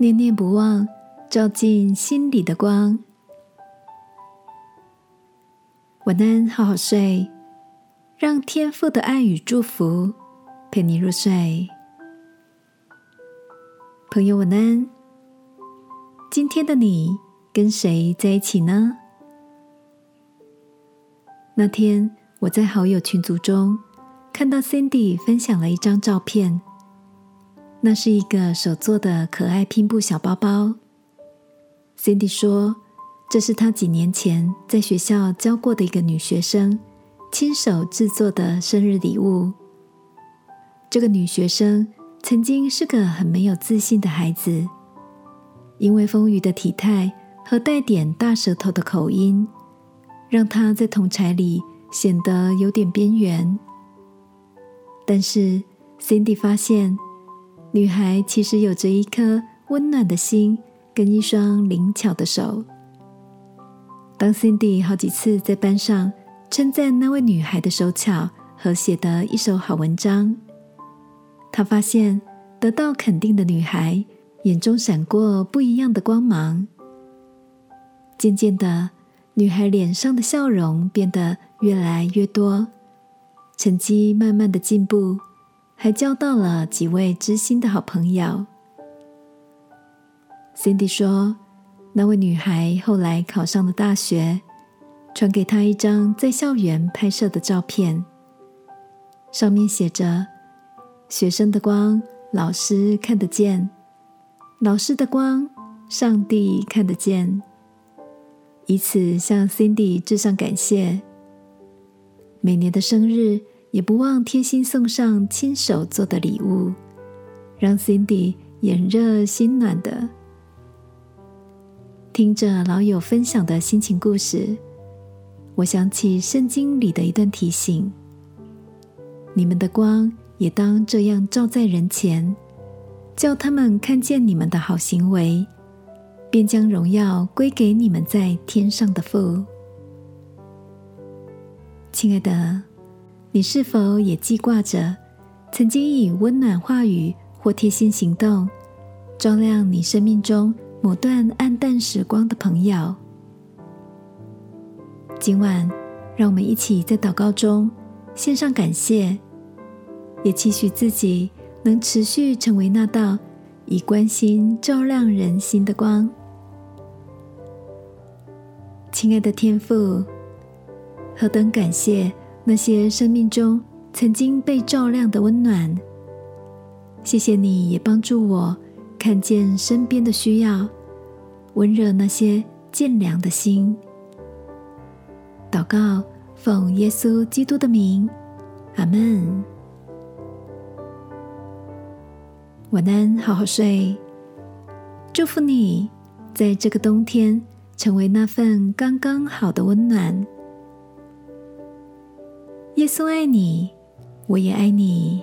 念念不忘，照进心里的光。晚安，好好睡，让天父的爱与祝福陪你入睡。朋友，晚安。今天的你跟谁在一起呢？那天我在好友群组中看到 Cindy 分享了一张照片。那是一个手做的可爱拼布小包包。Cindy 说：“这是她几年前在学校教过的一个女学生亲手制作的生日礼物。”这个女学生曾经是个很没有自信的孩子，因为丰腴的体态和带点大舌头的口音，让她在同才里显得有点边缘。但是 Cindy 发现。女孩其实有着一颗温暖的心，跟一双灵巧的手。当 Cindy 好几次在班上称赞那位女孩的手巧和写的一手好文章，她发现得到肯定的女孩眼中闪过不一样的光芒。渐渐的，女孩脸上的笑容变得越来越多，成绩慢慢的进步。还交到了几位知心的好朋友。Cindy 说，那位女孩后来考上了大学，传给她一张在校园拍摄的照片，上面写着：“学生的光，老师看得见；老师的光，上帝看得见。”以此向 Cindy 致上感谢。每年的生日。也不忘贴心送上亲手做的礼物，让 Cindy 眼热心暖的。听着老友分享的心情故事，我想起圣经里的一段提醒：你们的光也当这样照在人前，叫他们看见你们的好行为，便将荣耀归给你们在天上的父。亲爱的。你是否也记挂着曾经以温暖话语或贴心行动照亮你生命中某段暗淡时光的朋友？今晚，让我们一起在祷告中献上感谢，也期许自己能持续成为那道以关心照亮人心的光。亲爱的天父，何等感谢！那些生命中曾经被照亮的温暖，谢谢你也帮助我看见身边的需要，温热那些渐凉的心。祷告，奉耶稣基督的名，阿门。晚安，好好睡。祝福你，在这个冬天成为那份刚刚好的温暖。耶稣爱你，我也爱你。